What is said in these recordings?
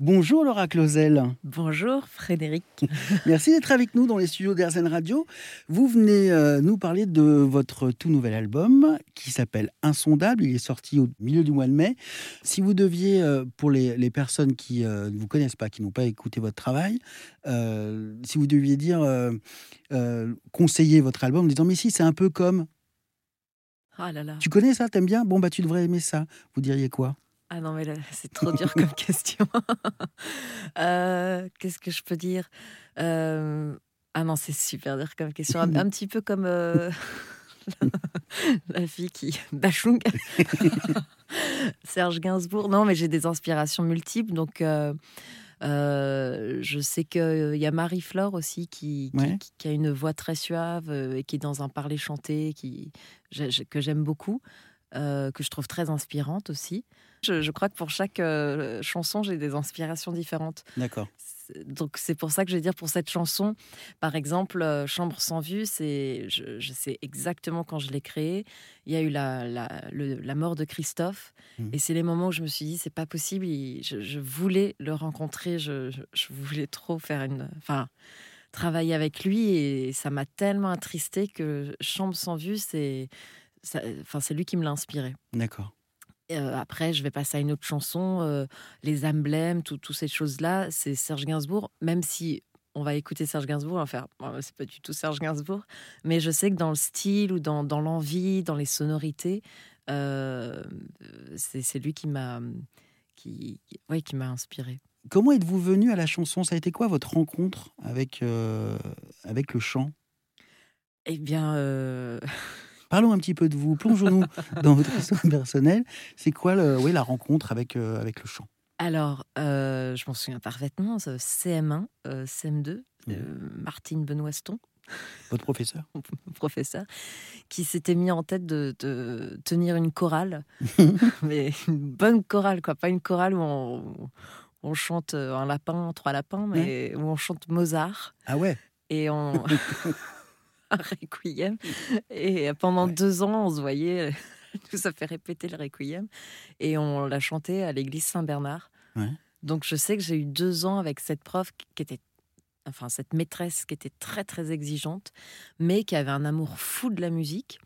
Bonjour Laura Clausel. Bonjour Frédéric. Merci d'être avec nous dans les studios d'Airzen Radio. Vous venez euh, nous parler de votre tout nouvel album qui s'appelle Insondable. Il est sorti au milieu du mois de mai. Si vous deviez, euh, pour les, personnes qui euh, ne vous connaissent pas, qui n'ont pas écouté votre travail, si vous deviez dire, conseiller votre album en disant mais si c'est un peu comme... Ah là là. Tu connais ça, t'aimes bien? Bon bah tu devrais aimer ça. Vous diriez quoi? Ah non, mais c'est trop dur comme question. Euh, qu'est-ce que je peux dire? Euh, Ah non, c'est super dur comme question. Un, petit peu comme euh, la, fille qui. Bachung. Serge Gainsbourg. Non, mais j'ai des inspirations multiples. Donc. je sais qu'il y a Marie-Flore aussi qui, qui, a une voix très suave et qui est dans un parler chanté qui, que j'aime beaucoup, que je trouve très inspirante aussi. Je, crois que pour chaque euh, chanson, j'ai des inspirations différentes. D'accord. Donc c'est pour ça que je vais dire pour cette chanson, par exemple, euh, Chambre sans vue, c'est, je, sais exactement quand je l'ai créée. Il y a eu la, la, mort de Christophe, mmh. et c'est les moments où je me suis dit c'est pas possible. je, voulais le rencontrer, je, voulais trop faire une, enfin, travailler avec lui, et ça m'a tellement attristé que Chambre sans vue, c'est, enfin, c'est lui qui me l'a inspiré. D'accord après, je vais passer à une autre chanson, les emblèmes, toutes ces choses-là, c'est Serge Gainsbourg. Même si on va écouter Serge Gainsbourg, on va faire, c'est pas du tout Serge Gainsbourg, mais je sais que dans le style ou dans, dans l'envie, dans les sonorités, c'est lui qui m'a qui, ouais, qui m'a inspiré. Comment êtes-vous venu à la chanson? Ça a été quoi votre rencontre avec, avec le chant? Eh bien, Parlons un petit peu de vous, plongeons-nous dans votre histoire personnelle. C'est quoi le, oui, la rencontre avec, euh, avec le chant? Alors, euh, je m'en souviens parfaitement, CM1, CM2, Martine Benoiston. Votre professeur Professeur, qui s'était mis en tête de, tenir une chorale, mais une bonne chorale, quoi, pas une chorale où on, chante un lapin, trois lapins, mais où on chante Mozart. Ah ouais Et on. un requiem. Et pendant deux ans, on se voyait, tout ça fait répéter le requiem. Et on l'a chanté à l'église Saint-Bernard. Donc je sais que j'ai eu deux ans avec cette prof qui était, enfin cette maîtresse qui était très très exigeante, mais qui avait un amour fou de la musique.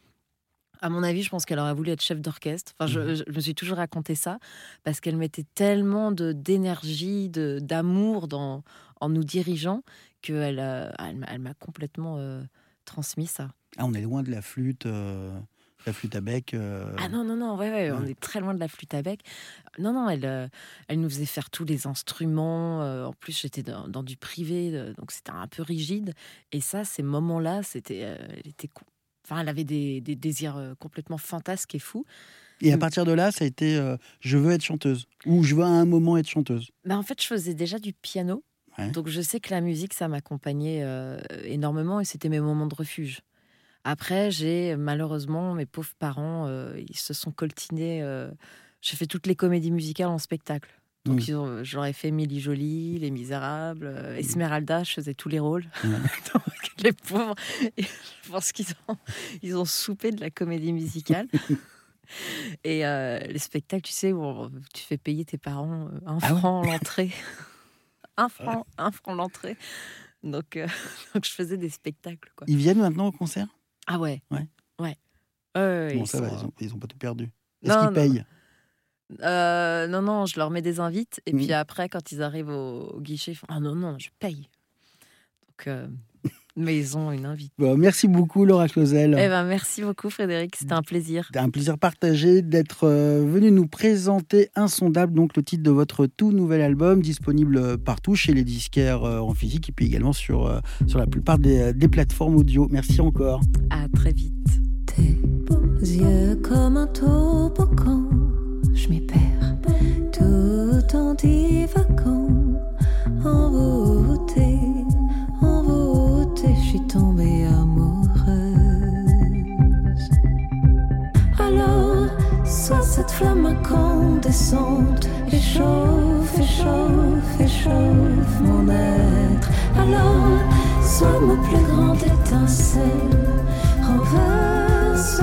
À mon avis, je pense qu'elle aurait voulu être chef d'orchestre. Enfin, je, mmh. me suis toujours raconté ça parce qu'elle mettait tellement de d'énergie, de d'amour dans en nous dirigeant qu'elle euh, elle, m'a complètement euh, transmis ça. Ah, on est loin de la flûte. Euh, la flûte à bec. Euh. Ah non, non, non, ouais, ouais, on est très loin de la flûte à bec. Non, non, elle, euh, elle nous faisait faire tous les instruments. en plus, j'étais dans, du privé, donc c'était un peu rigide. Et ça, ces moments-là, c'était, elle était, enfin, elle avait des, des, désirs complètement fantasques et fous. Et à partir de là, ça a été je veux être chanteuse ou je veux à un moment être chanteuse. Bah, en fait, je faisais déjà du piano. Donc je sais que la musique, ça m'accompagnait euh, énormément et c'était mes moments de refuge. Après, j'ai malheureusement mes pauvres parents, euh, ils se sont coltinés. Euh, j'ai fait toutes les comédies musicales en spectacle. Donc mmh. j'aurais fait Milly Jolie, Les Misérables, mmh. Esmeralda, je faisais tous les rôles. les pauvres, je pense qu'ils ont, ils ont soupé de la comédie musicale. Et les spectacles, tu sais, où tu fais payer tes parents un ah franc l'entrée un franc, un franc l'entrée. Donc, euh, donc, je faisais des spectacles. Quoi. Ils viennent maintenant au concert? Ah ouais. Ouais. Ouais. bon, ça va, ils ont, pas tout perdu. Est-ce qu'ils payent? Euh, non, non, je leur mets des invites. Et puis après, quand ils arrivent au, guichet, ils font Ah non, non, je paye. Donc, euh, mais ils ont une invite. Bon, merci beaucoup, Laura Clausel. Eh ben, merci beaucoup, Frédéric. C'était un plaisir. C'était un plaisir partagé d'être euh, venu nous présenter Insondable, donc le titre de votre tout nouvel album, disponible partout chez les disquaires euh, en physique et puis également sur, euh, sur la plupart des, des, plateformes audio. Merci encore. À très vite. Tes beaux yeux comme un je m'y perds tout en Alors, soit cette flamme incandescente échauffe, échauffe, échauffe mon être. Alors, soit ma plus grande étincelle renverse.